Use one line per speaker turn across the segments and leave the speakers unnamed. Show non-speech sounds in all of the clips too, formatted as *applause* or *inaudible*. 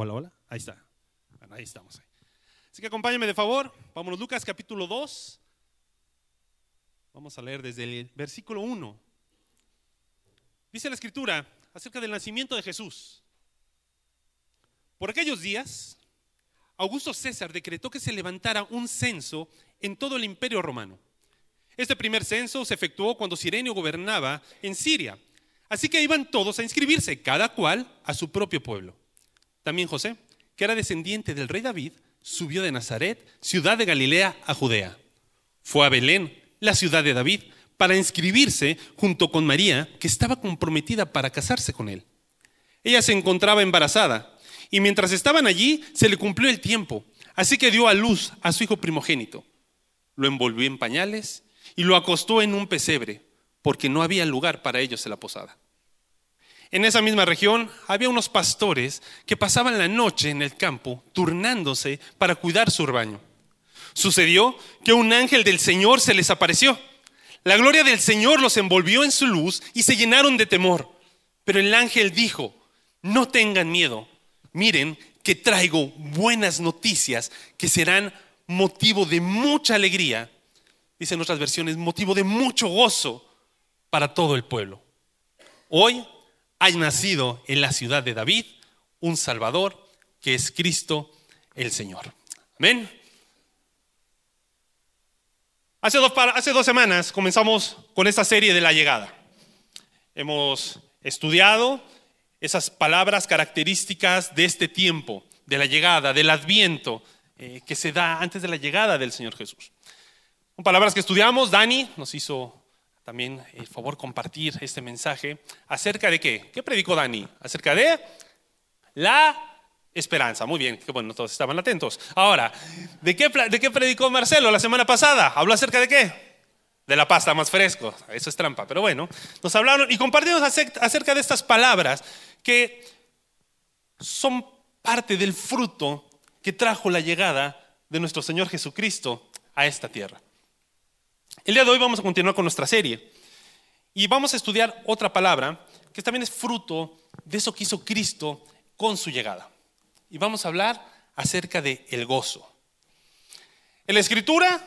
Hola, hola. Ahí está. Bueno, ahí estamos. Así que acompáñame de favor. Vámonos, Lucas capítulo 2. Vamos a leer desde el versículo 1. Dice la escritura acerca del nacimiento de Jesús. Por aquellos días, Augusto César decretó que se levantara un censo en todo el imperio romano. Este primer censo se efectuó cuando Sirenio gobernaba en Siria. Así que iban todos a inscribirse, cada cual a su propio pueblo. También José, que era descendiente del rey David, subió de Nazaret, ciudad de Galilea, a Judea. Fue a Belén, la ciudad de David, para inscribirse junto con María, que estaba comprometida para casarse con él. Ella se encontraba embarazada, y mientras estaban allí se le cumplió el tiempo, así que dio a luz a su hijo primogénito. Lo envolvió en pañales y lo acostó en un pesebre, porque no había lugar para ellos en la posada. En esa misma región había unos pastores que pasaban la noche en el campo turnándose para cuidar su rebaño. Sucedió que un ángel del Señor se les apareció. La gloria del Señor los envolvió en su luz y se llenaron de temor. Pero el ángel dijo, no tengan miedo, miren que traigo buenas noticias que serán motivo de mucha alegría, dicen otras versiones, motivo de mucho gozo para todo el pueblo. Hoy hay nacido en la ciudad de David un Salvador que es Cristo el Señor. Amén. Hace dos, hace dos semanas comenzamos con esta serie de la llegada. Hemos estudiado esas palabras características de este tiempo, de la llegada, del adviento eh, que se da antes de la llegada del Señor Jesús. Son palabras que estudiamos, Dani nos hizo también el favor compartir este mensaje acerca de qué. ¿Qué predicó Dani? Acerca de la esperanza. Muy bien, que bueno, todos estaban atentos. Ahora, ¿de qué, ¿de qué predicó Marcelo la semana pasada? ¿Habló acerca de qué? De la pasta más fresco. Eso es trampa, pero bueno. Nos hablaron y compartimos acerca de estas palabras que son parte del fruto que trajo la llegada de nuestro Señor Jesucristo a esta tierra. El día de hoy vamos a continuar con nuestra serie y vamos a estudiar otra palabra que también es fruto de eso que hizo Cristo con su llegada. Y vamos a hablar acerca de el gozo. En la escritura,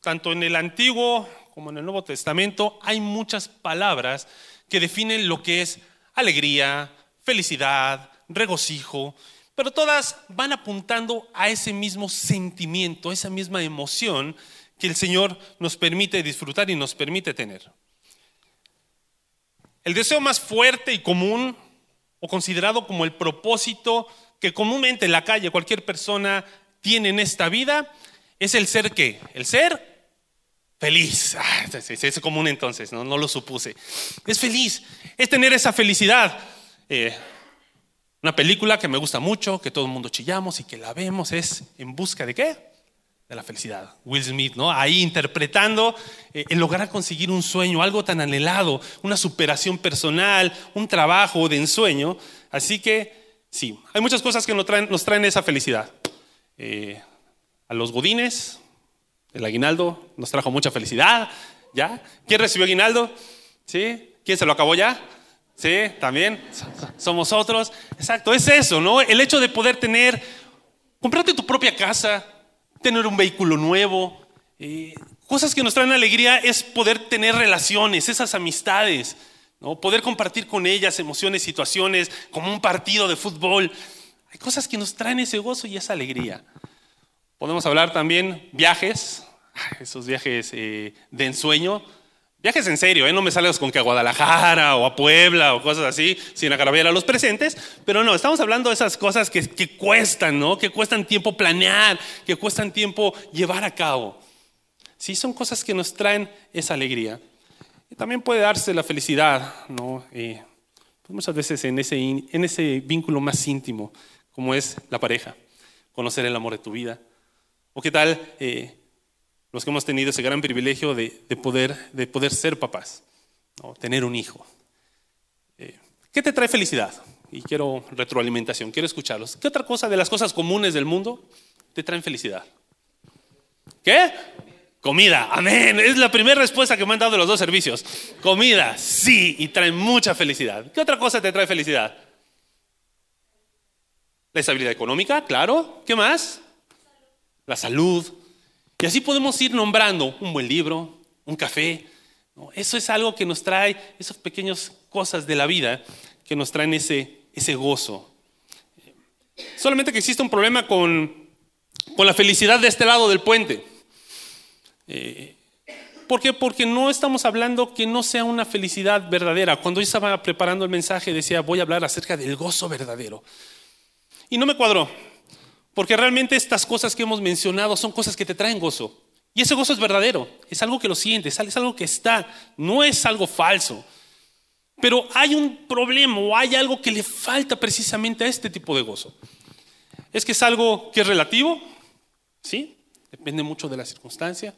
tanto en el Antiguo como en el Nuevo Testamento, hay muchas palabras que definen lo que es alegría, felicidad, regocijo, pero todas van apuntando a ese mismo sentimiento, a esa misma emoción que el Señor nos permite disfrutar y nos permite tener. El deseo más fuerte y común o considerado como el propósito que comúnmente en la calle cualquier persona tiene en esta vida es el ser qué? El ser feliz. *laughs* Ah, es común entonces, ¿no? lo supuse. Es feliz, es tener esa felicidad. Eh, una película que me gusta mucho, que todo el mundo chillamos y que la vemos, es En busca de qué? La felicidad. Will Smith, ¿no? Ahí interpretando eh, el lograr conseguir un sueño, algo tan anhelado, una superación personal, un trabajo de ensueño. Así que, sí, hay muchas cosas que nos traen, nos traen esa felicidad. Eh, a los godines, el aguinaldo nos trajo mucha felicidad, ¿ya? ¿Quién recibió aguinaldo? ¿Sí? ¿Quién se lo acabó ya? Sí, también. Somos otros. Exacto, es eso, ¿no? El hecho de poder tener, comprarte tu propia casa, tener un vehículo nuevo. Eh, cosas que nos traen alegría es poder tener relaciones, esas amistades, ¿no? poder compartir con ellas emociones, situaciones, como un partido de fútbol. Hay cosas que nos traen ese gozo y esa alegría. Podemos hablar también viajes, *laughs* esos viajes eh, de ensueño. Viajes en serio, ¿eh? no me salgas con que a Guadalajara o a Puebla o cosas así, sin agraviar a los presentes, pero no, estamos hablando de esas cosas que, que cuestan, ¿no? Que cuestan tiempo planear, que cuestan tiempo llevar a cabo. Sí, son cosas que nos traen esa alegría. Y también puede darse la felicidad, ¿no? Eh, pues muchas veces en ese, en ese vínculo más íntimo, como es la pareja, conocer el amor de tu vida. ¿O qué tal? Eh, los que hemos tenido ese gran privilegio de, poder, de poder ser papás, tener un hijo. Eh, ¿Qué te trae felicidad? Y quiero retroalimentación, quiero escucharlos. ¿Qué otra cosa de las cosas comunes del mundo te traen felicidad? ¿Qué? Comida, amén. Es la primera respuesta que me han dado los dos servicios. Comida, sí, y trae mucha felicidad. ¿Qué otra cosa te trae felicidad? La estabilidad económica, claro. ¿Qué más? La salud. Y así podemos ir nombrando un buen libro, un café. Eso es algo que nos trae, esas pequeñas cosas de la vida que nos traen ese, ese gozo. Solamente que existe un problema con, con la felicidad de este lado del puente. Eh, ¿Por qué? Porque no estamos hablando que no sea una felicidad verdadera. Cuando yo estaba preparando el mensaje decía, voy a hablar acerca del gozo verdadero. Y no me cuadró, porque realmente estas cosas que hemos mencionado son cosas que te traen gozo. Y ese gozo es verdadero, es algo que lo sientes, es algo que está, no es algo falso. Pero hay un problema o hay algo que le falta precisamente a este tipo de gozo. Es que es algo que es relativo, ¿sí? Depende mucho de la circunstancia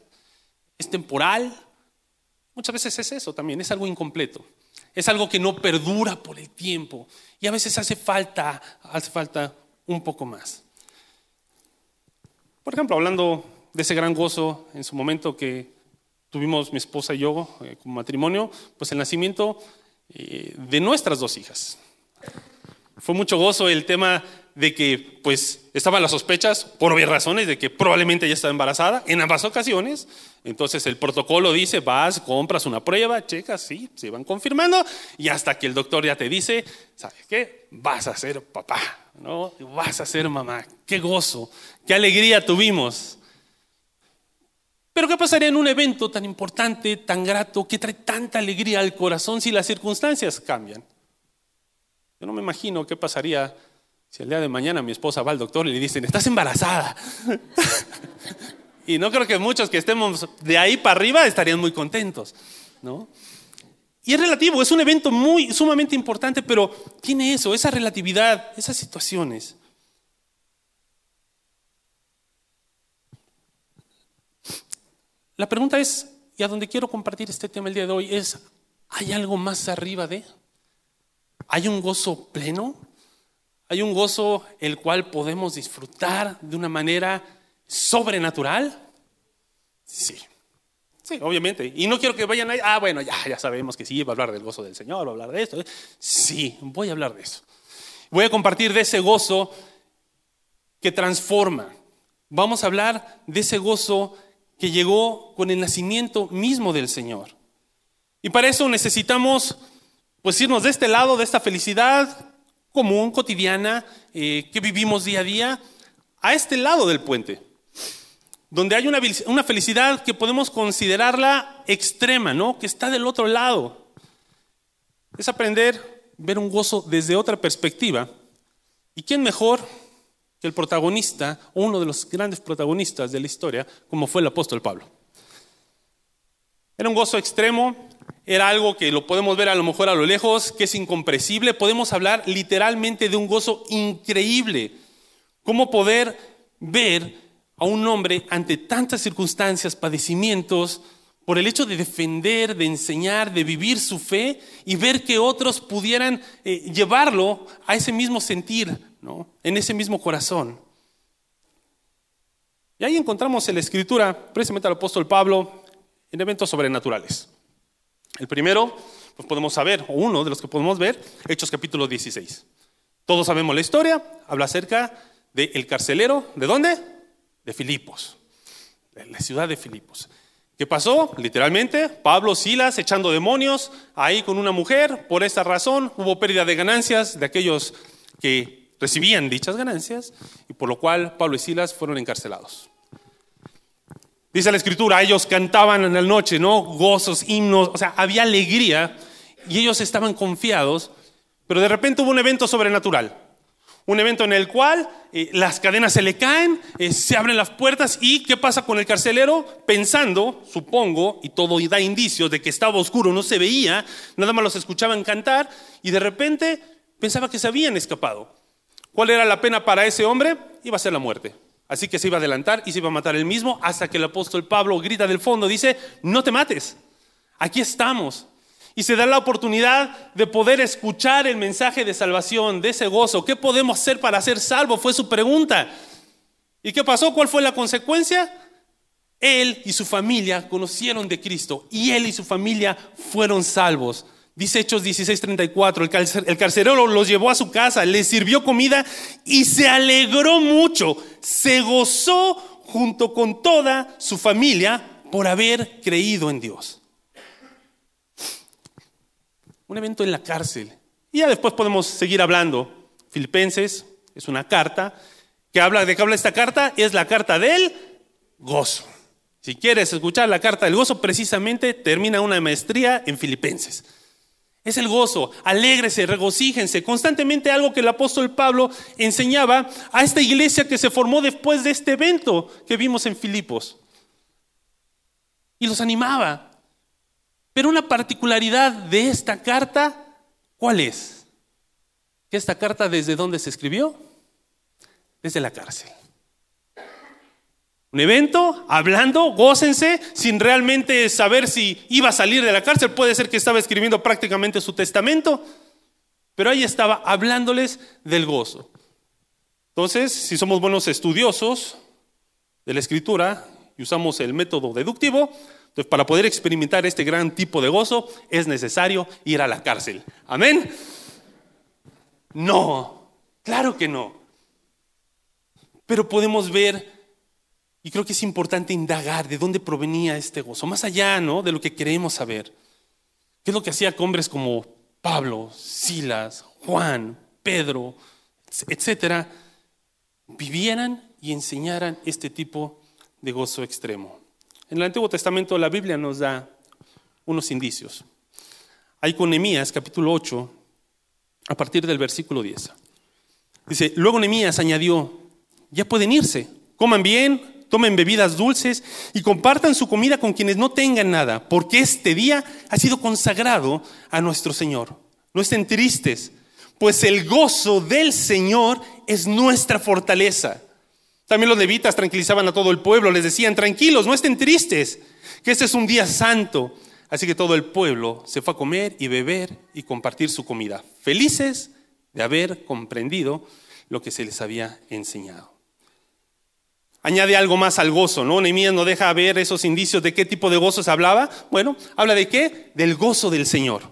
es temporal. Muchas veces es eso también, es algo incompleto. Es algo que no perdura por el tiempo. Y a veces hace falta, hace falta un poco más. Por ejemplo, hablando de ese gran gozo en su momento que tuvimos mi esposa y yo eh, como matrimonio, pues el nacimiento eh, de nuestras dos hijas. Fue mucho gozo el tema de que pues estaban las sospechas, por obvias razones, de que probablemente ella estaba embarazada en ambas ocasiones. Entonces el protocolo dice, vas, compras una prueba, checas, sí, se van confirmando, y hasta que el doctor ya te dice, ¿sabes qué? Vas a ser papá, ¿no? Vas a ser mamá. Qué gozo, qué alegría tuvimos. Pero ¿qué pasaría en un evento tan importante, tan grato, que trae tanta alegría al corazón si las circunstancias cambian? Yo no me imagino qué pasaría si el día de mañana mi esposa va al doctor y le dicen, estás embarazada. *laughs* y no creo que muchos que estemos de ahí para arriba estarían muy contentos, ¿no? Y es relativo, es un evento muy sumamente importante, pero tiene eso, esa relatividad, esas situaciones. La pregunta es, y a donde quiero compartir este tema el día de hoy, es, ¿hay algo más arriba de? ¿Hay un gozo pleno? Hay un gozo el cual podemos disfrutar de una manera sobrenatural. Sí, sí, obviamente. Y no quiero que vayan ahí, ah, bueno, ya, ya sabemos que sí, va a hablar del gozo del Señor, va a hablar de esto. Sí, voy a hablar de eso. Voy a compartir de ese gozo que transforma. Vamos a hablar de ese gozo que llegó con el nacimiento mismo del Señor. Y para eso necesitamos pues irnos de este lado, de esta felicidad común, cotidiana, eh, que vivimos día a día, a este lado del puente, donde hay una, felicidad que podemos considerarla extrema, ¿no? que está del otro lado. Es aprender a ver un gozo desde otra perspectiva. ¿Y quién mejor que el protagonista, uno de los grandes protagonistas de la historia, como fue el apóstol Pablo? Era un gozo extremo, era algo que lo podemos ver a lo mejor a lo lejos, que es incomprensible. Podemos hablar literalmente de un gozo increíble. ¿Cómo poder ver a un hombre ante tantas circunstancias, padecimientos, por el hecho de defender, de enseñar, de vivir su fe y ver que otros pudieran eh, llevarlo a ese mismo sentir, ¿no? en ese mismo corazón? Y ahí encontramos en la escritura, precisamente al apóstol Pablo, en eventos sobrenaturales. El primero, pues podemos saber, o uno de los que podemos ver, Hechos capítulo 16. Todos sabemos la historia, habla acerca del carcelero, ¿de dónde? De Filipos, de la ciudad de Filipos. ¿Qué pasó? Literalmente, Pablo, Silas echando demonios ahí con una mujer. Por esa razón hubo pérdida de ganancias de aquellos que recibían dichas ganancias y por lo cual Pablo y Silas fueron encarcelados. Dice la escritura, ellos cantaban en la noche, ¿no? Gozos, himnos, o sea, había alegría y ellos estaban confiados, pero de repente hubo un evento sobrenatural. Un evento en el cual eh, las cadenas se le caen, eh, se abren las puertas y ¿qué pasa con el carcelero? Pensando, supongo, y todo da indicios de que estaba oscuro, no se veía, nada más los escuchaban cantar y de repente pensaba que se habían escapado. ¿Cuál era la pena para ese hombre? Iba a ser la muerte. Así que se iba a adelantar y se iba a matar él mismo hasta que el apóstol Pablo grita del fondo, dice, no te mates, aquí estamos. Y se da la oportunidad de poder escuchar el mensaje de salvación, de ese gozo. ¿Qué podemos hacer para ser salvos? Fue su pregunta. ¿Y qué pasó? ¿Cuál fue la consecuencia? Él y su familia conocieron de Cristo y él y su familia fueron salvos. Dice Hechos 16:34, el carcelero los llevó a su casa, les sirvió comida y se alegró mucho, se gozó junto con toda su familia por haber creído en Dios. Un evento en la cárcel. Y ya después podemos seguir hablando. Filipenses es una carta que habla de qué habla esta carta, es la carta del gozo. Si quieres escuchar la carta del gozo, precisamente termina una maestría en Filipenses. Es el gozo, alégrese, regocíjense. Constantemente algo que el apóstol Pablo enseñaba a esta iglesia que se formó después de este evento que vimos en Filipos. Y los animaba. Pero una particularidad de esta carta, ¿cuál es? Que esta carta desde dónde se escribió? Desde la cárcel. Un evento, hablando, gócense, sin realmente saber si iba a salir de la cárcel. Puede ser que estaba escribiendo prácticamente su testamento, pero ahí estaba hablándoles del gozo. Entonces, si somos buenos estudiosos de la escritura y usamos el método deductivo, entonces para poder experimentar este gran tipo de gozo es necesario ir a la cárcel. Amén. No, claro que no. Pero podemos ver y creo que es importante indagar de dónde provenía este gozo, más allá ¿no? de lo que queremos saber. ¿Qué es lo que hacía que hombres como Pablo, Silas, Juan, Pedro, etcétera, vivieran y enseñaran este tipo de gozo extremo? En el Antiguo Testamento la Biblia nos da unos indicios. Hay con Nehemías capítulo 8, a partir del versículo 10. Dice, luego Nehemías añadió, ya pueden irse, coman bien, tomen bebidas dulces y compartan su comida con quienes no tengan nada, porque este día ha sido consagrado a nuestro Señor. No estén tristes, pues el gozo del Señor es nuestra fortaleza. También los levitas tranquilizaban a todo el pueblo, les decían, tranquilos, no estén tristes, que este es un día santo. Así que todo el pueblo se fue a comer y beber y compartir su comida, felices de haber comprendido lo que se les había enseñado añade algo más al gozo, ¿no? Nehemías no deja ver esos indicios de qué tipo de gozo se hablaba. Bueno, habla de qué? Del gozo del Señor.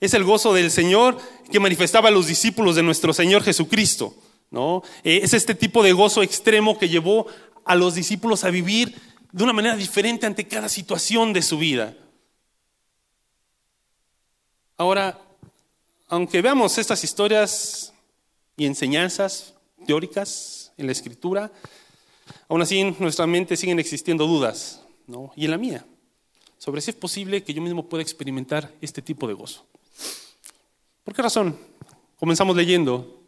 Es el gozo del Señor que manifestaba a los discípulos de nuestro Señor Jesucristo, ¿no? Eh, es este tipo de gozo extremo que llevó a los discípulos a vivir de una manera diferente ante cada situación de su vida. Ahora, aunque veamos estas historias y enseñanzas teóricas en la Escritura, Aún así, en nuestra mente siguen existiendo dudas, ¿no? y en la mía, sobre si es posible que yo mismo pueda experimentar este tipo de gozo. ¿Por qué razón? Comenzamos leyendo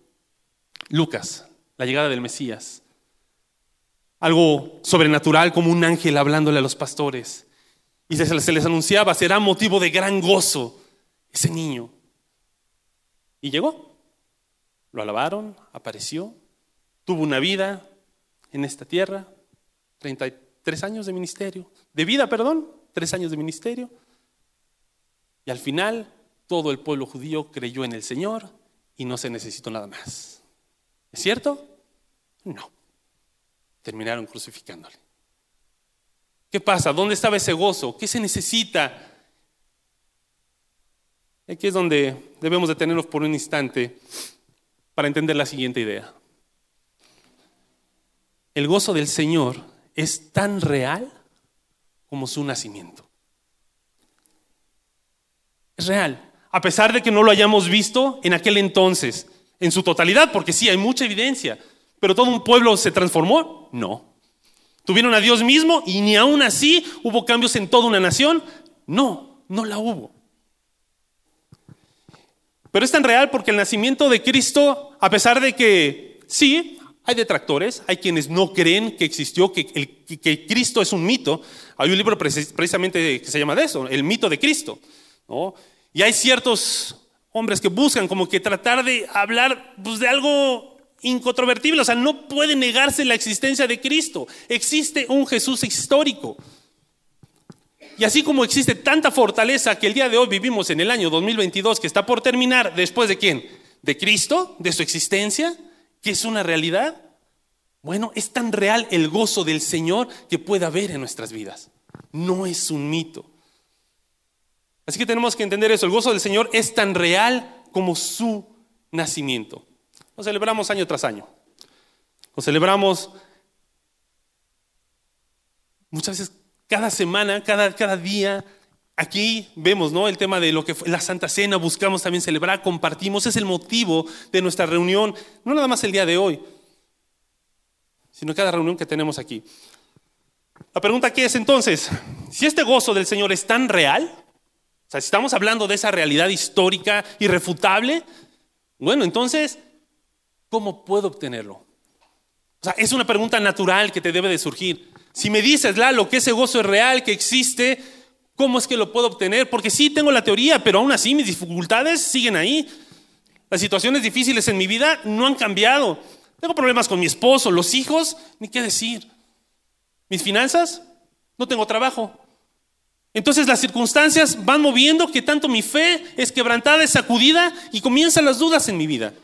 Lucas, la llegada del Mesías. Algo sobrenatural como un ángel hablándole a los pastores. Y se les anunciaba, será motivo de gran gozo ese niño. Y llegó. Lo alabaron, apareció, tuvo una vida, en esta tierra, 33 años de ministerio, de vida, perdón, tres años de ministerio. Y al final todo el pueblo judío creyó en el Señor y no se necesitó nada más. ¿Es cierto? No. Terminaron crucificándole. ¿Qué pasa? ¿Dónde estaba ese gozo? ¿Qué se necesita? Aquí es donde debemos detenernos por un instante para entender la siguiente idea el gozo del Señor es tan real como su nacimiento. Es real, a pesar de que no lo hayamos visto en aquel entonces, en su totalidad, porque sí, hay mucha evidencia, pero todo un pueblo se transformó, no. ¿Tuvieron a Dios mismo y ni aún así hubo cambios en toda una nación? No, no la hubo. Pero es tan real porque el nacimiento de Cristo, a pesar de que sí, hay detractores, hay quienes no creen que existió, que, que Cristo es un mito. Hay un libro precisamente que se llama de eso, el mito de Cristo. Y hay ciertos hombres que buscan como que tratar de hablar pues, de algo incontrovertible, o sea, no puede negarse la existencia de Cristo. Existe un Jesús histórico. Y así como existe tanta fortaleza que el día de hoy vivimos en el año 2022, que está por terminar, después de quién? De Cristo, de su existencia, que es una realidad? Bueno, es tan real el gozo del Señor que puede haber en nuestras vidas. No es un mito. Así que tenemos que entender eso. El gozo del Señor es tan real como su nacimiento. Lo celebramos año tras año. Lo celebramos muchas veces cada semana, cada, cada día. Aquí vemos ¿no? el tema de lo que fue la Santa Cena, buscamos también celebrar, compartimos, es el motivo de nuestra reunión, no nada más el día de hoy, sino cada reunión que tenemos aquí. La pregunta aquí es entonces, si este gozo del Señor es tan real, o sea, si estamos hablando de esa realidad histórica irrefutable, bueno, entonces, ¿cómo puedo obtenerlo? O sea, es una pregunta natural que te debe de surgir. Si me dices, Lalo, que ese gozo es real, que existe, ¿cómo es que lo puedo obtener? Porque sí tengo la teoría, pero aún así mis dificultades siguen ahí. Las situaciones difíciles en mi vida no han cambiado. Tengo problemas con mi esposo, los hijos, ni qué decir. Mis finanzas, no tengo trabajo. Entonces las circunstancias van moviendo que tanto mi fe es quebrantada, es sacudida y comienzan las dudas en mi vida.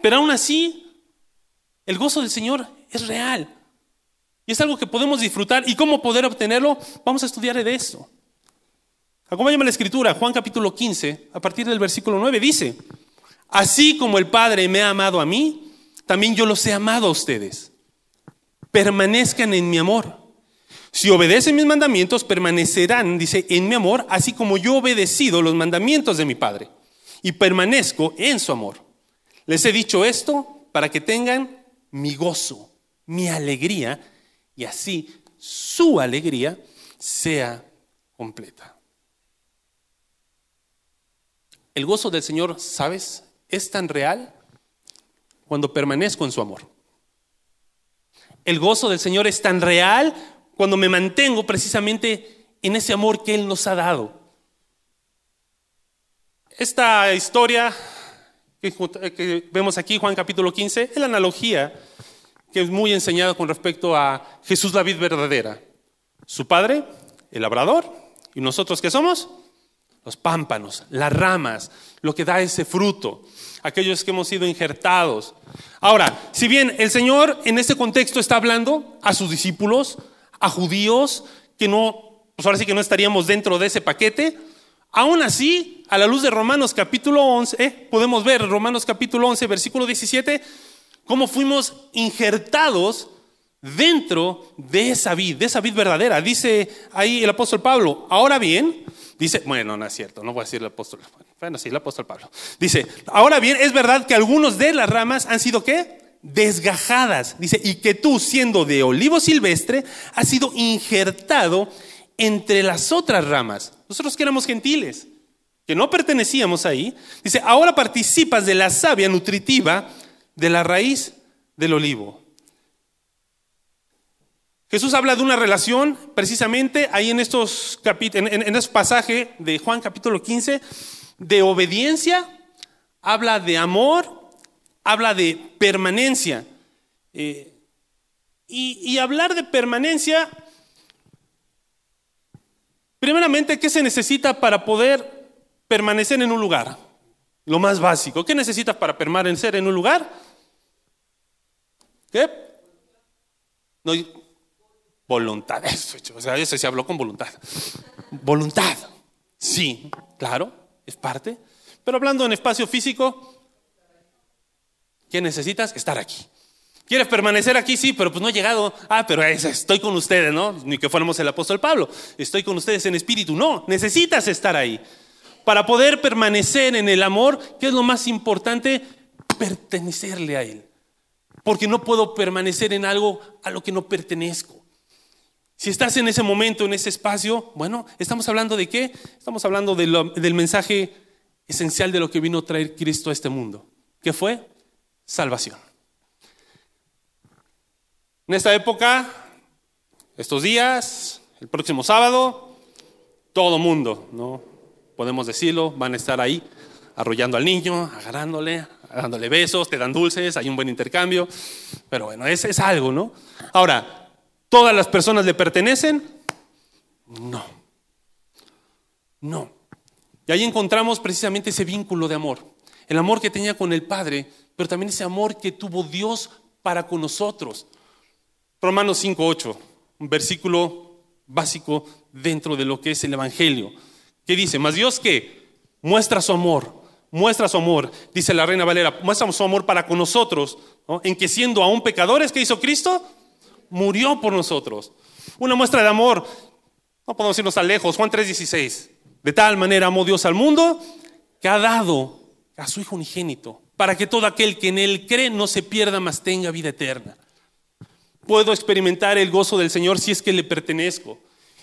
Pero aún así, el gozo del Señor es real. Y es algo que podemos disfrutar. ¿Y cómo poder obtenerlo? Vamos a estudiar de eso. Acompáñame la escritura, Juan capítulo 15, a partir del versículo 9, dice, así como el Padre me ha amado a mí, también yo los he amado a ustedes. Permanezcan en mi amor. Si obedecen mis mandamientos, permanecerán, dice, en mi amor, así como yo he obedecido los mandamientos de mi Padre. Y permanezco en su amor. Les he dicho esto para que tengan mi gozo, mi alegría, y así su alegría sea completa. El gozo del Señor, ¿sabes? Es tan real cuando permanezco en su amor. El gozo del Señor es tan real cuando me mantengo precisamente en ese amor que Él nos ha dado. Esta historia que, vemos aquí, Juan capítulo 15, es la analogía que es muy enseñada con respecto a Jesús la vid verdadera. Su padre, el labrador, y nosotros qué somos? Los pámpanos, las ramas, lo que da ese fruto aquellos que hemos sido injertados. Ahora, si bien el Señor en este contexto está hablando a sus discípulos, a judíos, que no, pues ahora sí que no estaríamos dentro de ese paquete, aún así, a la luz de Romanos capítulo 11, eh, podemos ver Romanos capítulo 11, versículo 17, cómo fuimos injertados dentro de esa vid, de esa vid verdadera. Dice ahí el apóstol Pablo, ahora bien, dice, bueno, no es cierto, no voy a decir el apóstol, bueno, sí, el apóstol Pablo. Dice, ahora bien, es verdad que algunos de las ramas han sido qué? Desgajadas. Dice, y que tú, siendo de olivo silvestre, has sido injertado entre las otras ramas. Nosotros que éramos gentiles, que no pertenecíamos ahí. Dice, ahora participas de la savia nutritiva de la raíz del olivo. Jesús habla de una relación precisamente ahí en estos en, en, en este pasaje de Juan capítulo 15 de obediencia, habla de amor, habla de permanencia. Eh, y, hablar de permanencia, primeramente, ¿qué se necesita para poder permanecer en un lugar? Lo más básico. ¿Qué necesitas para permanecer en un lugar? ¿Qué? No, voluntad. *laughs* O sea, eso se habló con voluntad. Voluntad. Sí, claro es parte. Pero hablando en espacio físico, ¿qué necesitas? Estar aquí. ¿Quieres permanecer aquí? Sí, pero pues no he llegado. Ah, pero estoy con ustedes, ¿no? Ni que fuéramos el apóstol Pablo. Estoy con ustedes en espíritu. No, necesitas estar ahí. Para poder permanecer en el amor, ¿qué es lo más importante? Pertenecerle a Él. Porque no puedo permanecer en algo a lo que no pertenezco. Si estás en ese momento, en ese espacio, bueno, estamos hablando de qué? Estamos hablando del mensaje esencial de lo que vino a traer Cristo a este mundo. ¿Qué fue? Salvación. En esta época, estos días, el próximo sábado, todo mundo, ¿no? Podemos decirlo, van a estar ahí arrollando al niño, agarrándole, dándole besos, te dan dulces, hay un buen intercambio, pero bueno, es, es algo, ¿no? Ahora, ¿Todas las personas le pertenecen? No. No. Y ahí encontramos precisamente ese vínculo de amor. El amor que tenía con el Padre, pero también ese amor que tuvo Dios para con nosotros. Romanos 5.8, un versículo básico dentro de lo que es el Evangelio. ¿Qué dice? Más Dios que muestra su amor, muestra su amor, dice la reina Valera, muestra su amor para con nosotros, en que siendo aún pecadores, ¿qué hizo Cristo? Murió por nosotros. Una muestra de amor, no podemos irnos tan lejos, Juan 3:16. De tal manera amó Dios al mundo que ha dado a su Hijo unigénito, para que todo aquel que en Él cree no se pierda, mas tenga vida eterna. Puedo experimentar el gozo del Señor si es que le pertenezco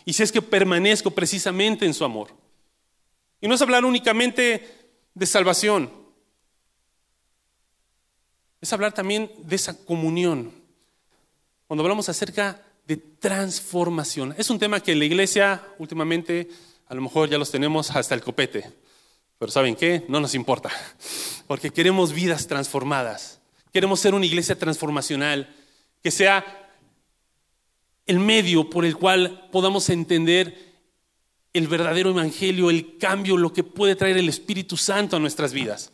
y si es que permanezco precisamente en su amor. Y no es hablar únicamente de salvación, es hablar también de esa comunión. Cuando hablamos acerca de transformación, es un tema que la iglesia últimamente a lo mejor ya los tenemos hasta el copete, pero ¿saben qué? No nos importa, porque queremos vidas transformadas, queremos ser una iglesia transformacional que sea el medio por el cual podamos entender el verdadero evangelio, el cambio, lo que puede traer el Espíritu Santo a nuestras vidas.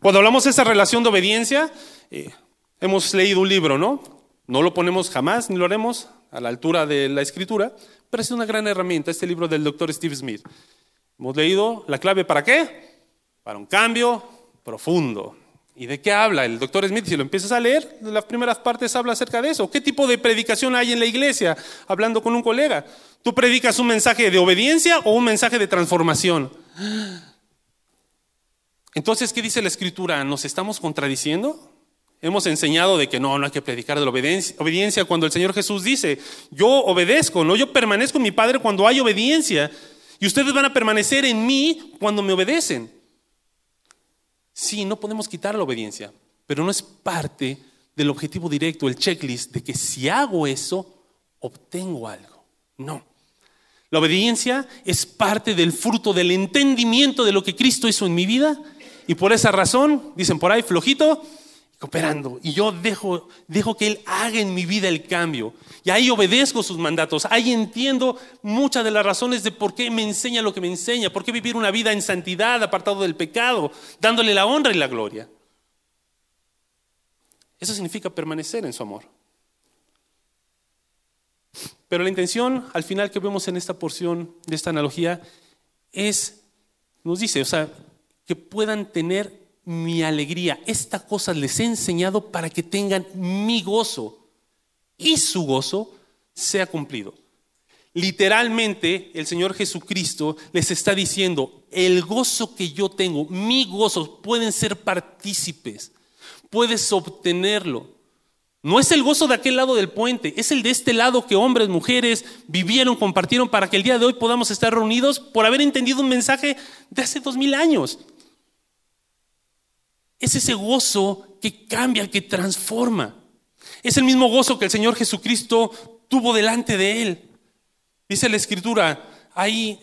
Cuando hablamos de esa relación de obediencia, eh, hemos leído un libro, ¿no? No lo ponemos jamás ni lo haremos a la altura de la escritura, pero es una gran herramienta, este libro del doctor Steve Smith. Hemos leído la clave para qué? Para un cambio profundo. ¿Y de qué habla el doctor Smith? Si lo empiezas a leer, las primeras partes habla acerca de eso. ¿Qué tipo de predicación hay en la iglesia? Hablando con un colega. ¿Tú predicas un mensaje de obediencia o un mensaje de transformación? Entonces, ¿qué dice la escritura? ¿Nos estamos contradiciendo? Hemos enseñado de que no, no hay que predicar de la obediencia, obediencia cuando el Señor Jesús dice, yo obedezco, no, yo permanezco en mi Padre cuando hay obediencia y ustedes van a permanecer en mí cuando me obedecen. Sí, no podemos quitar la obediencia, pero no es parte del objetivo directo, el checklist de que si hago eso, obtengo algo. No. La obediencia es parte del fruto del entendimiento de lo que Cristo hizo en mi vida y por esa razón, dicen por ahí, flojito, cooperando. Y yo dejo, dejo que Él haga en mi vida el cambio. Y ahí obedezco sus mandatos. Ahí entiendo muchas de las razones de por qué me enseña lo que me enseña. Por qué vivir una vida en santidad, apartado del pecado, dándole la honra y la gloria. Eso significa permanecer en su amor. Pero la intención al final que vemos en esta porción de esta analogía es, nos dice, o sea, que puedan tener mi alegría. Esta cosa les he enseñado para que tengan mi gozo y su gozo sea cumplido. Literalmente el Señor Jesucristo les está diciendo, el gozo que yo tengo, mi gozo, pueden ser partícipes, puedes obtenerlo. No es el gozo de aquel lado del puente, es el de este lado que hombres, mujeres vivieron, compartieron para que el día de hoy podamos estar reunidos por haber entendido un mensaje de hace dos mil años. Es ese gozo que cambia, que transforma. Es el mismo gozo que el Señor Jesucristo tuvo delante de él. Dice la escritura, ahí,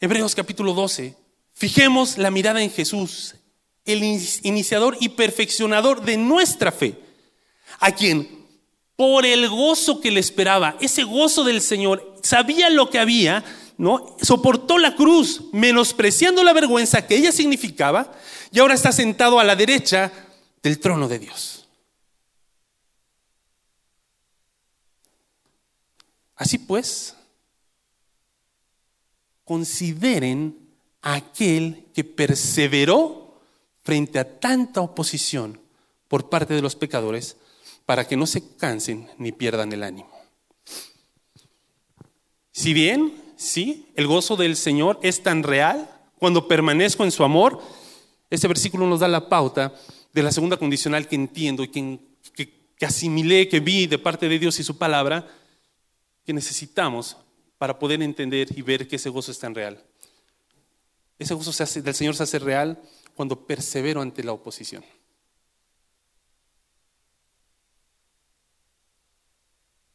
Hebreos capítulo 12, fijemos la mirada en Jesús, el iniciador y perfeccionador de nuestra fe, a quien por el gozo que le esperaba, ese gozo del Señor, sabía lo que había, ¿no? Soportó la cruz, menospreciando la vergüenza que ella significaba, y ahora está sentado a la derecha del trono de Dios. Así pues, consideren a aquel que perseveró frente a tanta oposición por parte de los pecadores para que no se cansen ni pierdan el ánimo. Si bien, sí, el gozo del Señor es tan real cuando permanezco en su amor, este versículo nos da la pauta de la segunda condicional que entiendo y que, que, asimilé, que vi de parte de Dios y su palabra, que necesitamos para poder entender y ver que ese gozo es tan real. Ese gozo del Señor se hace real cuando persevero ante la oposición.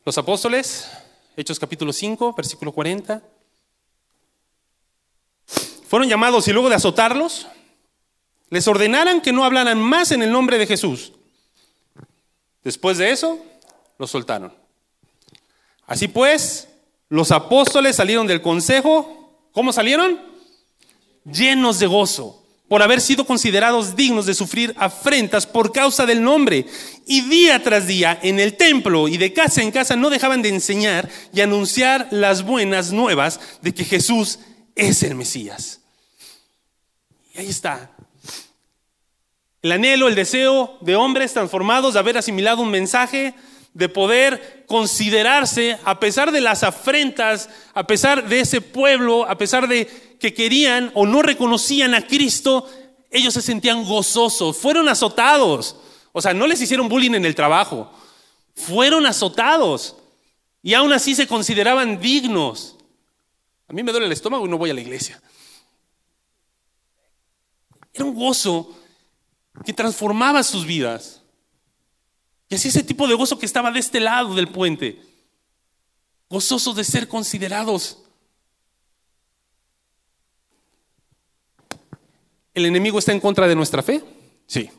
Los apóstoles, Hechos capítulo 5, versículo 40, fueron llamados y luego de azotarlos, les ordenaran que no hablaran más en el nombre de Jesús. Después de eso, los soltaron. Así pues, los apóstoles salieron del consejo. ¿Cómo salieron? Llenos de gozo por haber sido considerados dignos de sufrir afrentas por causa del nombre. Y día tras día en el templo y de casa en casa no dejaban de enseñar y anunciar las buenas nuevas de que Jesús es el Mesías. Y ahí está. El anhelo, el deseo de hombres transformados de haber asimilado un mensaje, de poder considerarse, a pesar de las afrentas, a pesar de ese pueblo, a pesar de que querían o no reconocían a Cristo, ellos se sentían gozosos, fueron azotados. O sea, no les hicieron bullying en el trabajo, fueron azotados y aún así se consideraban dignos. A mí me duele el estómago y no voy a la iglesia. Era un gozo que transformaba sus vidas. Y así ese tipo de gozo que estaba de este lado del puente, gozosos de ser considerados. ¿El enemigo está en contra de nuestra fe? Sí.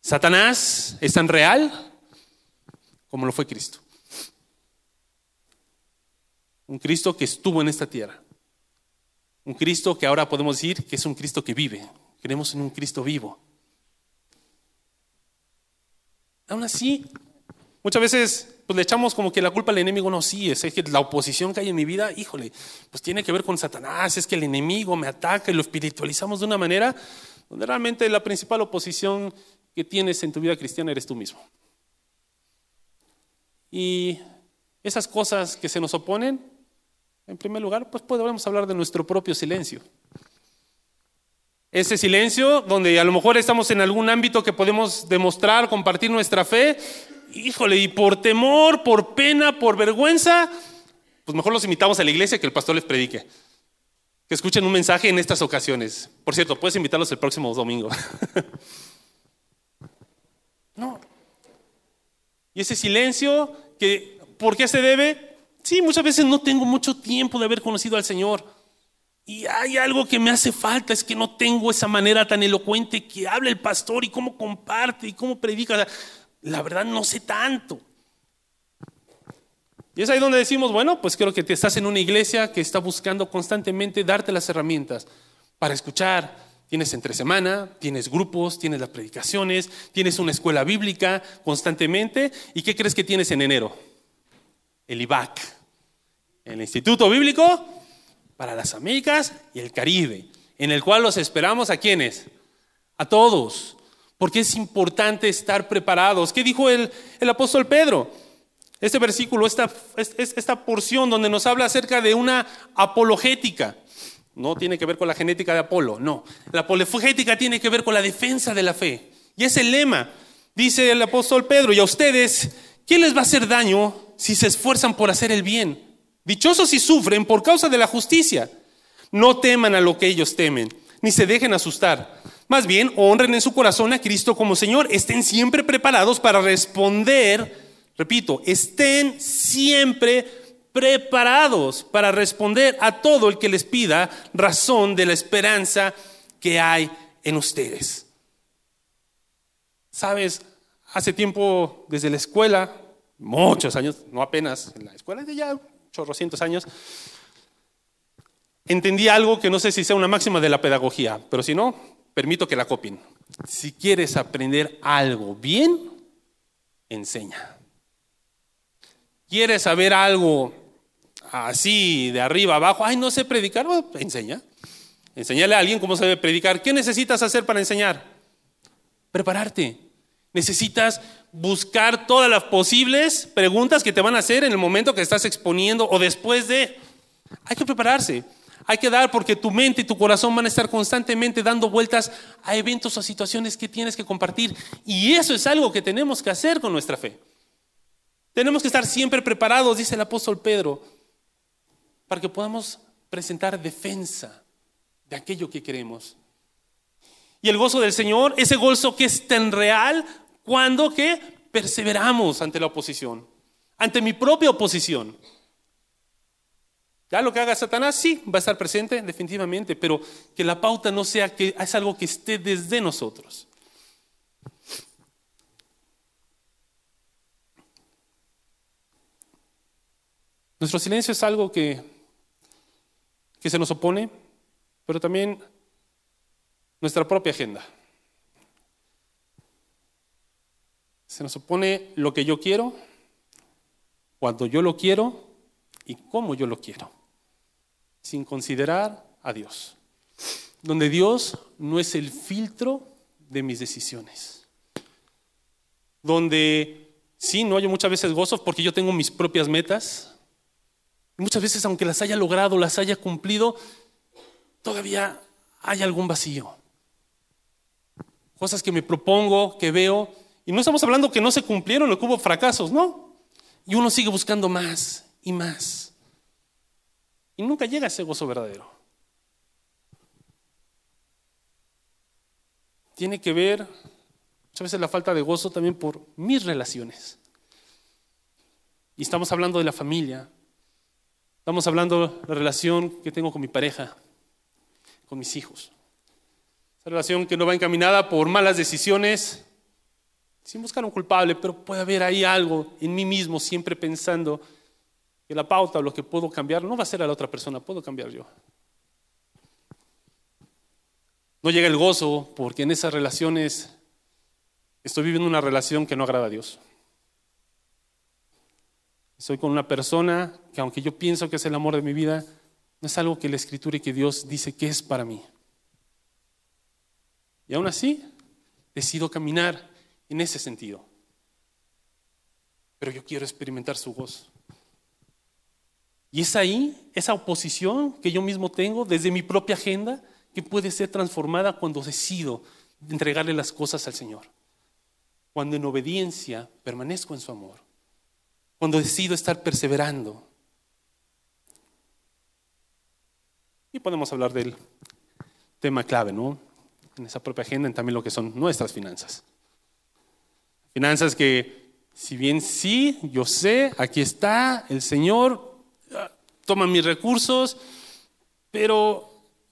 ¿Satanás es tan real como lo fue Cristo? Un Cristo que estuvo en esta tierra. Un Cristo que ahora podemos decir que es un Cristo que vive. Creemos en un Cristo vivo. Aún así, muchas veces pues, le echamos como que la culpa al enemigo. No, sí, es que la oposición que hay en mi vida, híjole, pues tiene que ver con Satanás. Es que el enemigo me ataca y lo espiritualizamos de una manera donde realmente la principal oposición que tienes en tu vida cristiana eres tú mismo. Y esas cosas que se nos oponen, en primer lugar, pues podemos hablar de nuestro propio silencio. Ese silencio donde a lo mejor estamos en algún ámbito que podemos demostrar, compartir nuestra fe, híjole, y por temor, por pena, por vergüenza, pues mejor los invitamos a la iglesia que el pastor les predique. Que escuchen un mensaje en estas ocasiones. Por cierto, puedes invitarlos el próximo domingo. *laughs* no. Y ese silencio, que, ¿por qué se debe? Sí, muchas veces no tengo mucho tiempo de haber conocido al Señor. Y hay algo que me hace falta, es que no tengo esa manera tan elocuente que habla el pastor y cómo comparte y cómo predica. La verdad no sé tanto. Y es ahí donde decimos, bueno, pues creo que te estás en una iglesia que está buscando constantemente darte las herramientas para escuchar. Tienes entre semana, tienes grupos, tienes las predicaciones, tienes una escuela bíblica constantemente. ¿Y qué crees que tienes en enero? El IBAC, el Instituto Bíblico para las Américas y el Caribe, en el cual los esperamos a quienes? A todos, porque es importante estar preparados. ¿Qué dijo el, el apóstol Pedro? Este versículo, esta, esta porción donde nos habla acerca de una apologética. No tiene que ver con la genética de Apolo, no. La apologética tiene que ver con la defensa de la fe. Y es el lema, dice el apóstol Pedro, y a ustedes, ¿quién les va a hacer daño si se esfuerzan por hacer el bien. Dichosos si sufren por causa de la justicia. No teman a lo que ellos temen, ni se dejen asustar. Más bien, honren en su corazón a Cristo como Señor. Estén siempre preparados para responder. Repito, estén siempre preparados para responder a todo el que les pida razón de la esperanza que hay en ustedes. Sabes, hace tiempo desde la escuela muchos años, no apenas en la escuela, de ya chorrocientos años, entendí algo que no sé si sea una máxima de la pedagogía, pero si no, permito que la copien. Si quieres aprender algo bien, enseña. ¿Quieres saber algo así de arriba abajo? Ay, no sé predicar, enseña. Enseñale a alguien cómo se debe predicar. ¿Qué necesitas hacer para enseñar? Prepararte. Necesitas buscar todas las posibles preguntas que te van a hacer en el momento que estás exponiendo o después de. Hay que prepararse. Hay que dar porque tu mente y tu corazón van a estar constantemente dando vueltas a eventos o situaciones que tienes que compartir. Y eso es algo que tenemos que hacer con nuestra fe. Tenemos que estar siempre preparados, dice el apóstol Pedro, para que podamos presentar defensa de aquello que queremos. Y el gozo del Señor, ese gozo que es tan real cuando que perseveramos ante la oposición, ante mi propia oposición. Ya lo que haga Satanás, sí, va a estar presente definitivamente, pero que la pauta no sea que es algo que esté desde nosotros. Nuestro silencio es algo que, que se nos opone, pero también nuestra propia agenda. Se nos opone lo que yo quiero, cuando yo lo quiero y cómo yo lo quiero. sin considerar a Dios. Donde Dios no es el filtro de mis decisiones. Donde sí, no hay muchas veces gozo porque yo tengo mis propias metas. Muchas veces, aunque las haya logrado, las haya cumplido, todavía hay algún vacío. Cosas que me propongo, que veo, y no estamos hablando que no se cumplieron o que hubo fracasos, no. Y uno sigue buscando más y más. Y nunca llega a ese gozo verdadero. Tiene que ver muchas veces la falta de gozo también por mis relaciones. Y estamos hablando de la familia. Estamos hablando de la relación que tengo con mi pareja, con mis hijos. Esa relación que no va encaminada por malas decisiones, sin buscar un culpable, pero puede haber ahí algo en mí mismo siempre pensando que la pauta o lo que puedo cambiar no va a ser a la otra persona, puedo cambiar yo. No llega el gozo porque en esas relaciones estoy viviendo una relación que no agrada a Dios. Estoy con una persona que aunque yo pienso que es el amor de mi vida, no es algo que la escritura y que Dios dice que es para mí. Y aún así, decido caminar en ese sentido. Pero yo quiero experimentar su voz. Y es ahí, esa oposición que yo mismo tengo desde mi propia agenda, que puede ser transformada cuando decido entregarle las cosas al Señor. Cuando en obediencia permanezco en su amor. Cuando decido estar perseverando. Y podemos hablar del tema clave, ¿no? En esa propia agenda, en también lo que son nuestras finanzas. Finanzas que, si bien sí, yo sé, aquí está, el Señor ah, toma mis recursos, pero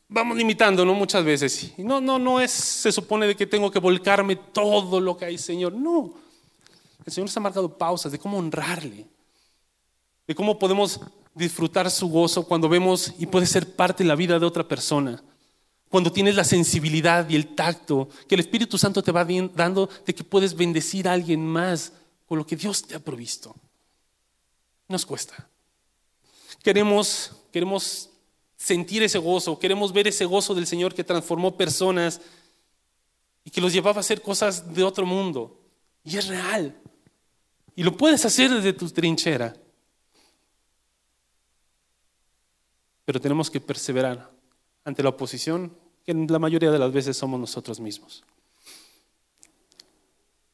vamos limitando, ¿no? Muchas veces. No, no, no es, se supone de que tengo que volcarme todo lo que hay, Señor. No. El Señor nos ha marcado pausas de cómo honrarle, de cómo podemos disfrutar su gozo cuando vemos y puede ser parte de la vida de otra persona cuando tienes la sensibilidad y el tacto que el Espíritu Santo te va dando de que puedes bendecir a alguien más con lo que Dios te ha provisto. Nos cuesta. Queremos, queremos sentir ese gozo, queremos ver ese gozo del Señor que transformó personas y que los llevaba a hacer cosas de otro mundo. Y es real. Y lo puedes hacer desde tu trinchera. Pero tenemos que perseverar ante la oposición que la mayoría de las veces somos nosotros mismos.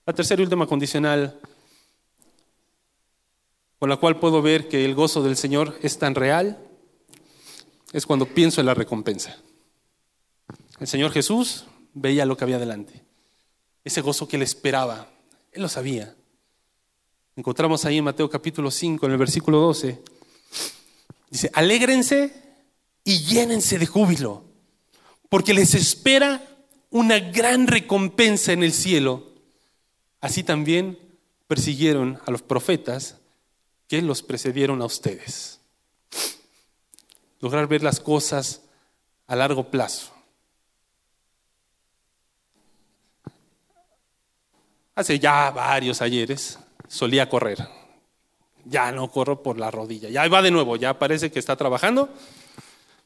La tercera y última condicional con la cual puedo ver que el gozo del Señor es tan real es cuando pienso en la recompensa. El Señor Jesús veía lo que había delante, ese gozo que él esperaba, él lo sabía. Encontramos ahí en Mateo capítulo 5, en el versículo 12, dice, alégrense y llénense de júbilo porque les espera una gran recompensa en el cielo. Así también persiguieron a los profetas que los precedieron a ustedes. Lograr ver las cosas a largo plazo. Hace ya varios ayeres solía correr. Ya no corro por la rodilla. Ya va de nuevo, ya parece que está trabajando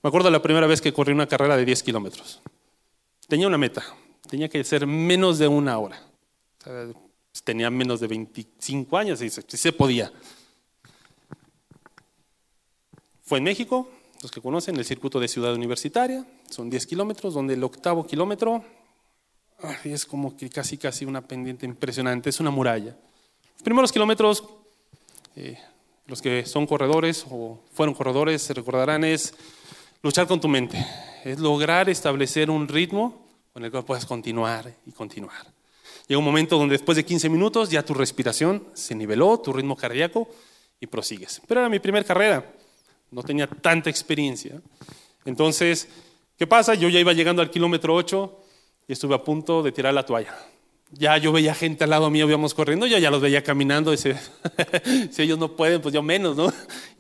me acuerdo la primera vez que corrí una carrera de 10 kilómetros. Tenía una meta, tenía que ser menos de una hora. tenía menos de 25 años y se, podía. Fue en México, los que conocen, el circuito de Ciudad Universitaria, son 10 kilómetros, donde el octavo kilómetro es como que casi casi una pendiente impresionante, es una muralla. Los primeros kilómetros, eh, los que son corredores o fueron corredores se recordarán, es Luchar con tu mente es lograr establecer un ritmo con el cual puedas continuar y continuar. Llega un momento donde después de 15 minutos ya tu respiración se niveló, tu ritmo cardíaco y prosigues. Pero era mi primera carrera, no tenía tanta experiencia. Entonces, ¿qué pasa? Yo ya iba llegando al kilómetro 8 y estuve a punto de tirar la toalla. Ya yo veía gente al lado mío, íbamos corriendo, yo ya los veía caminando, *laughs* si ellos no pueden, pues yo menos, ¿no?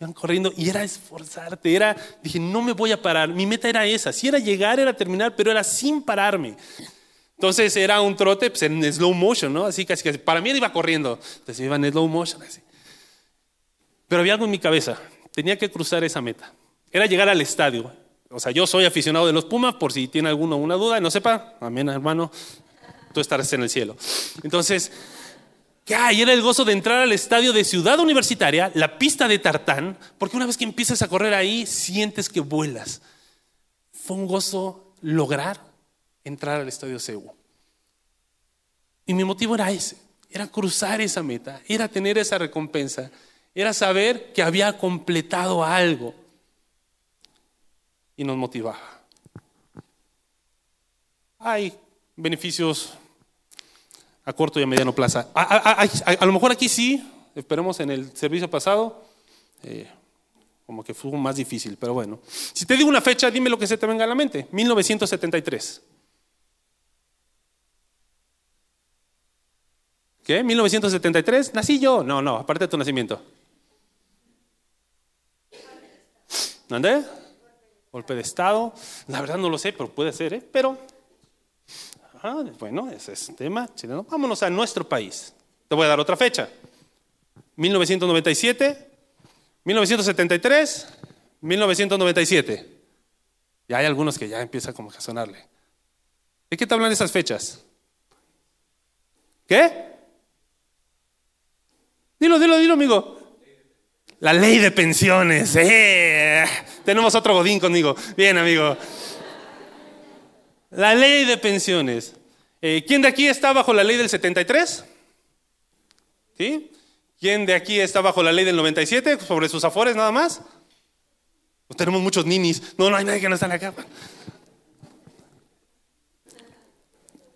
Iban corriendo y era esforzarte, era, dije, no me voy a parar, mi meta era esa, si era llegar, era terminar, pero era sin pararme. Entonces era un trote pues, en slow motion, ¿no? Así casi, para mí iba corriendo, entonces iba en slow motion, así. Pero había algo en mi cabeza, tenía que cruzar esa meta. era llegar al estadio. O sea, yo soy aficionado de los Pumas, por si tiene alguno una duda, no sepa, amén hermano, tú estarás en el cielo. Entonces, ¿qué hay? Era el gozo de entrar al estadio de Ciudad Universitaria, la pista de tartán, porque una vez que empiezas a correr ahí, sientes que vuelas. Fue un gozo lograr entrar al estadio CEU. Y mi motivo era ese, era cruzar esa meta, era tener esa recompensa, era saber que había completado algo y nos motivaba. Hay beneficios a corto y a mediano plazo. A, lo mejor aquí sí, esperemos en el servicio pasado, eh, como que fue más difícil, pero bueno. Si te digo una fecha, dime lo que se te venga a la mente. 1973. ¿Qué? ¿1973? ¿Nací yo? No, no, aparte de tu nacimiento. ¿Dónde? Golpe de Estado. La verdad no lo sé, pero puede ser, ¿eh? Pero, ah, bueno, ese es el tema chileno. Vámonos a nuestro país. Te voy a dar otra fecha. 1997, 1973, 1997. Ya hay algunos que ya empieza como a sonarle. ¿De qué te hablan esas fechas? ¿Qué? Dilo, dilo, dilo, amigo. La ley de pensiones. Eh. Tenemos otro godín conmigo. Bien, amigo. La ley de pensiones. Eh, ¿Quién de aquí está bajo la ley del 73? ¿Sí? ¿Quién de aquí está bajo la ley del 97 sobre sus afores nada más? Pues tenemos muchos ninis. No, no hay nadie que no está en acá.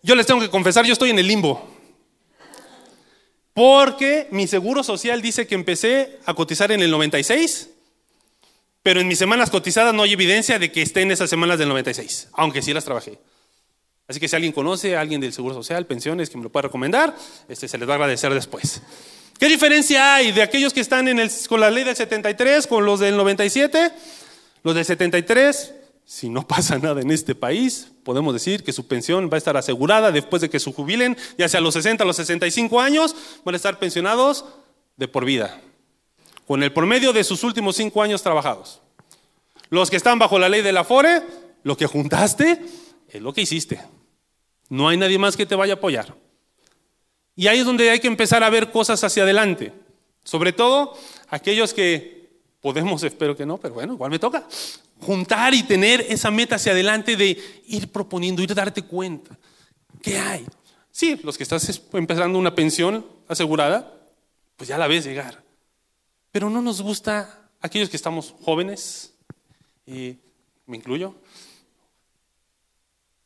Yo les tengo que confesar, yo estoy en el limbo. Porque mi seguro social dice que empecé a cotizar en el 96, pero en mis semanas cotizadas no hay evidencia de que esté en esas semanas del 96, aunque sí las trabajé. Así que si alguien conoce alguien del Seguro Social, pensiones, que me lo pueda recomendar, este, se les va a agradecer después. ¿Qué diferencia hay de aquellos que están en el, con la ley del 73 con los del 97? Los del 73 si no *laughs* pasa nada en este país, podemos decir que su pensión va a estar asegurada después de que se jubilen, ya sea a los 60, a los 65 años, van a estar pensionados de por vida, con el promedio de sus últimos cinco años trabajados. Los que están bajo la ley del Afore, lo que juntaste es lo que hiciste. No hay nadie más que te vaya a apoyar. Y ahí es donde hay que empezar a ver cosas hacia adelante. Sobre todo aquellos que podemos, *laughs* espero que no, pero bueno, igual me toca juntar y tener esa meta hacia adelante de ir proponiendo, ir darte cuenta. ¿Qué hay? Sí, los que estás empezando una pensión asegurada, pues ya la ves llegar. Pero no nos gusta aquellos que estamos jóvenes, y me incluyo,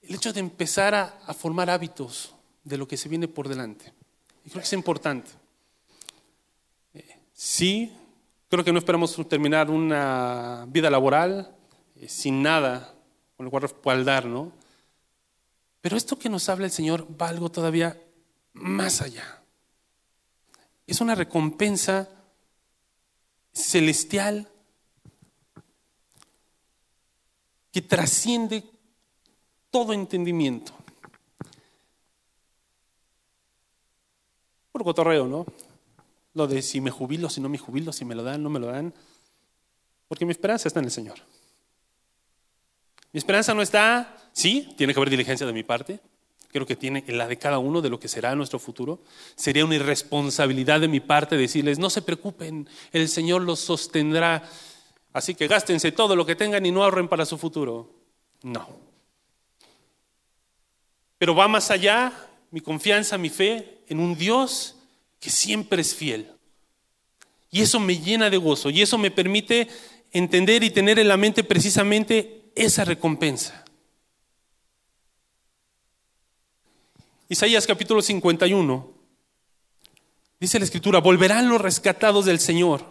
el hecho de empezar a, a formar hábitos de lo que se viene por delante. Y creo que es importante. Eh, sí, creo que no esperamos terminar una vida laboral eh, sin nada con lo cual respaldar, ¿no? Pero esto que nos habla el Señor va algo todavía más allá. Es una recompensa celestial que trasciende todo entendimiento. Por cotorreo, ¿no? Lo de si me jubilo, si no me jubilo, si me lo dan, no me lo dan. Porque mi esperanza está en el Señor. Mi esperanza no está, sí, tiene que haber diligencia de mi parte, creo que tiene en la de cada uno de lo que será nuestro futuro. Sería una irresponsabilidad de mi parte decirles, no se preocupen, el Señor los sostendrá, así que gástense todo lo que tengan y no ahorren para su futuro. No. Pero va más allá mi confianza, mi fe en un Dios que siempre es fiel. Y eso me llena de gozo y eso me permite entender y tener en la mente precisamente esa recompensa. Isaías capítulo 51. Dice la escritura, volverán los rescatados del Señor.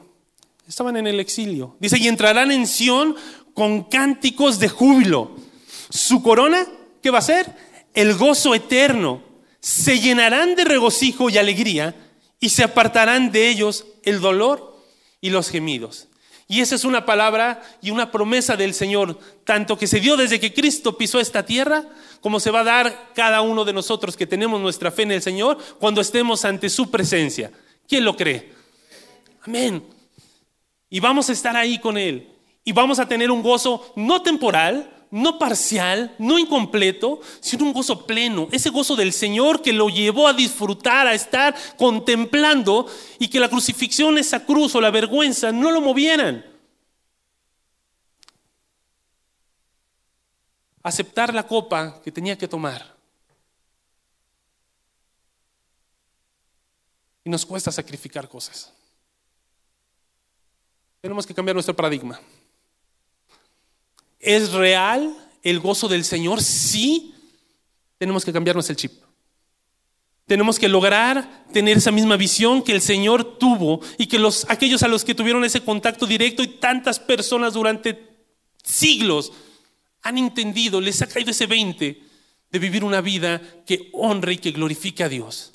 Estaban en el exilio. Dice, y entrarán en Sión con cánticos de júbilo. Su corona, ¿qué va a ser? El gozo eterno. Se llenarán de regocijo y alegría y se apartarán de ellos el dolor y los gemidos. Y esa es una palabra y una promesa del Señor, tanto que se dio desde que Cristo pisó esta tierra, como se va a dar cada uno de nosotros que tenemos nuestra fe en el Señor cuando estemos ante su presencia. ¿Quién lo cree? Amén. Y vamos a estar ahí con Él. Y vamos a tener un gozo no temporal, no parcial, no incompleto, sino un gozo pleno. Ese gozo del Señor que lo llevó a disfrutar, a estar contemplando y que la crucifixión, esa cruz o la vergüenza no lo movieran. Aceptar la copa que tenía que tomar. Y nos cuesta sacrificar cosas. Tenemos que cambiar nuestro paradigma. ¿Es real el gozo del Señor? Sí. Tenemos que cambiarnos el chip. Tenemos que lograr tener esa misma visión que el Señor tuvo y que los, aquellos a los que tuvieron ese contacto directo y tantas personas durante siglos han entendido, les ha caído ese 20 de vivir una vida que honre y que glorifique a Dios.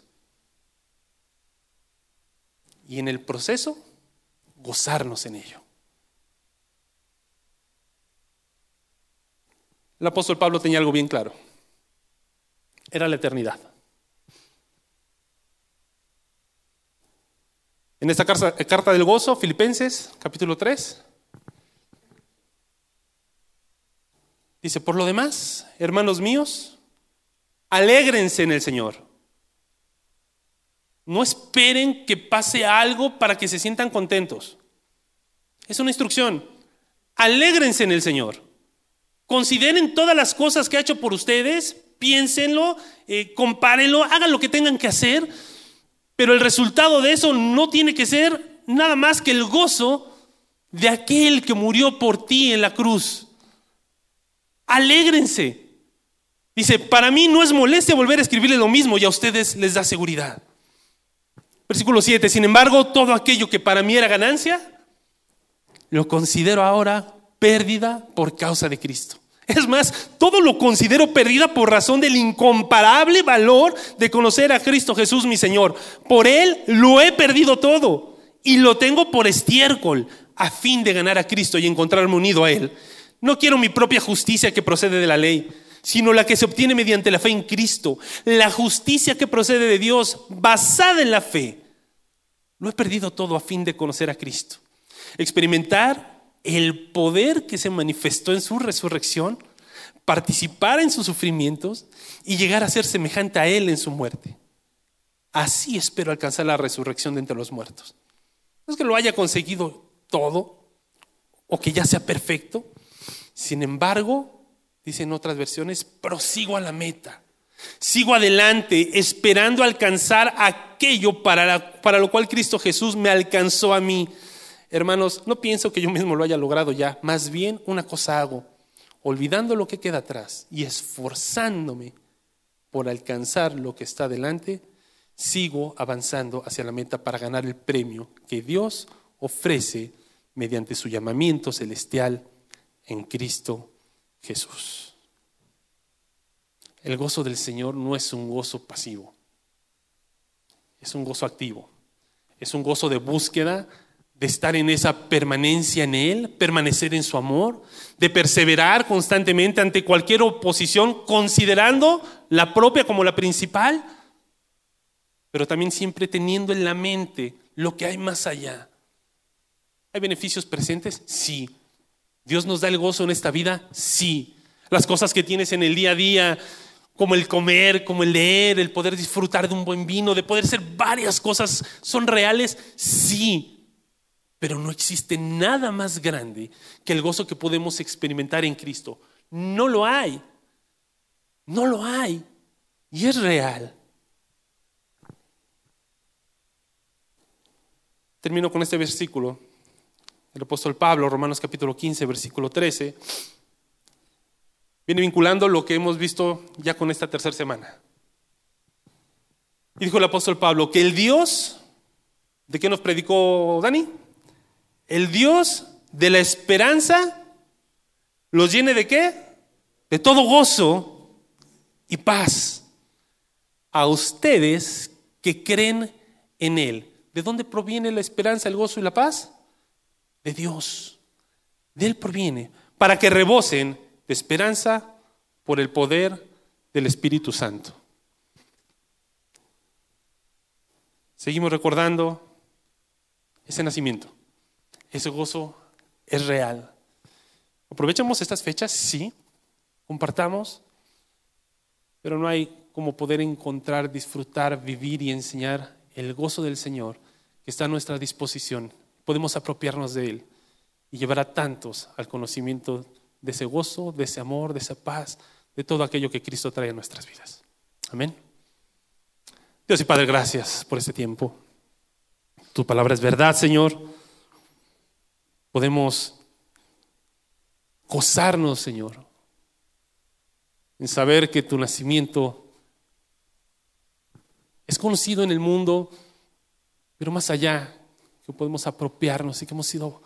Y en el proceso, gozarnos en ello. El apóstol Pablo tenía algo bien claro. Era la eternidad. En esta carta del gozo, Filipenses, capítulo 3, dice, por lo demás, hermanos míos, alégrense en el Señor. No esperen que pase algo para que se sientan contentos. Es una instrucción. Alégrense en el Señor. Consideren todas las cosas que ha hecho por ustedes, piénsenlo, eh, compárenlo, hagan lo que tengan que hacer, pero el resultado de eso no tiene que ser nada más que el gozo de aquel que murió por ti en la cruz. Alégrense. Dice, para mí no es molestia volver a escribirle lo mismo y a ustedes les da seguridad. Versículo 7, sin embargo, todo aquello que para mí era ganancia, lo considero ahora pérdida por causa de Cristo. Es más, todo lo considero pérdida por razón del incomparable valor de conocer a Cristo Jesús mi Señor. Por Él lo he perdido todo y lo tengo por estiércol a fin de ganar a Cristo y encontrarme unido a Él. No quiero mi propia justicia que procede de la ley, sino la que se obtiene mediante la fe en Cristo, la justicia que procede de Dios basada en la fe. Lo he perdido todo a fin de conocer a Cristo, experimentar el poder que se manifestó en su resurrección, participar en sus sufrimientos y llegar a ser semejante a Él en su muerte. Así espero alcanzar la resurrección de entre los muertos. No es que lo haya conseguido todo o que ya sea perfecto. Sin embargo, dicen otras versiones, prosigo a la meta. Sigo adelante esperando alcanzar aquello para, para lo cual Cristo Jesús me alcanzó a mí. Hermanos, no pienso que yo mismo lo haya logrado ya, más bien una cosa hago, olvidando lo que queda atrás y esforzándome por alcanzar lo que está delante, sigo avanzando hacia la meta para ganar el premio que Dios ofrece mediante su llamamiento celestial en Cristo Jesús. El gozo del Señor no es un gozo pasivo, es un gozo activo, es un gozo de búsqueda de estar en esa permanencia en Él, permanecer en su amor, de perseverar constantemente ante cualquier oposición, considerando la propia como la principal, pero también siempre teniendo en la mente lo que hay más allá. ¿Hay beneficios presentes? Sí. ¿Dios nos da el gozo en esta vida? Sí. Las cosas que tienes en el día a día, como el comer, como el leer, el poder disfrutar de un buen vino, de poder hacer varias cosas, ¿son reales? Sí. Pero no existe nada más grande que el gozo que podemos experimentar en Cristo. No lo hay. No lo hay. Y es real. Termino con este versículo. El apóstol Pablo, Romanos capítulo 15, versículo 13, viene vinculando lo que hemos visto ya con esta tercera semana. Y dijo el apóstol Pablo que el Dios, ¿de qué nos predicó Dani? el Dios de la esperanza los llene de qué? De todo gozo y paz a ustedes que creen en Él. ¿De dónde proviene la esperanza, el gozo y la paz? De Dios. De Él proviene. Para que rebosen de esperanza por el poder del Espíritu Santo. Seguimos recordando ese nacimiento. Ese gozo es real. Aprovechemos estas fechas, sí, compartamos, pero no hay como poder encontrar, disfrutar, vivir y enseñar el gozo del Señor que está a nuestra disposición. Podemos apropiarnos de Él y llevar a tantos al conocimiento de ese gozo, de ese amor, de esa paz, de todo aquello que Cristo trae a nuestras vidas. Amén. Dios y Padre, gracias por este tiempo. Tu palabra es verdad, Señor. Podemos gozarnos, Señor, en saber que tu nacimiento es conocido en el mundo, pero más allá, que podemos apropiarnos y que hemos sido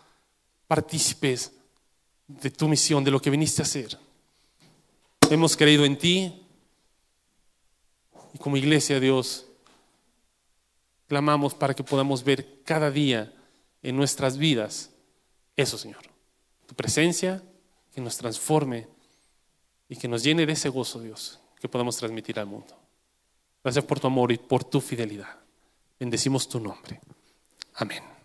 partícipes de tu misión, de lo que viniste a hacer. Hemos creído en ti y como iglesia, Dios, clamamos para que podamos ver cada día en nuestras vidas eso, Señor. Tu presencia que nos transforme y que nos llene de ese gozo, Dios, que podamos transmitir al mundo. Gracias por tu amor y por tu fidelidad. Bendecimos tu nombre. Amén.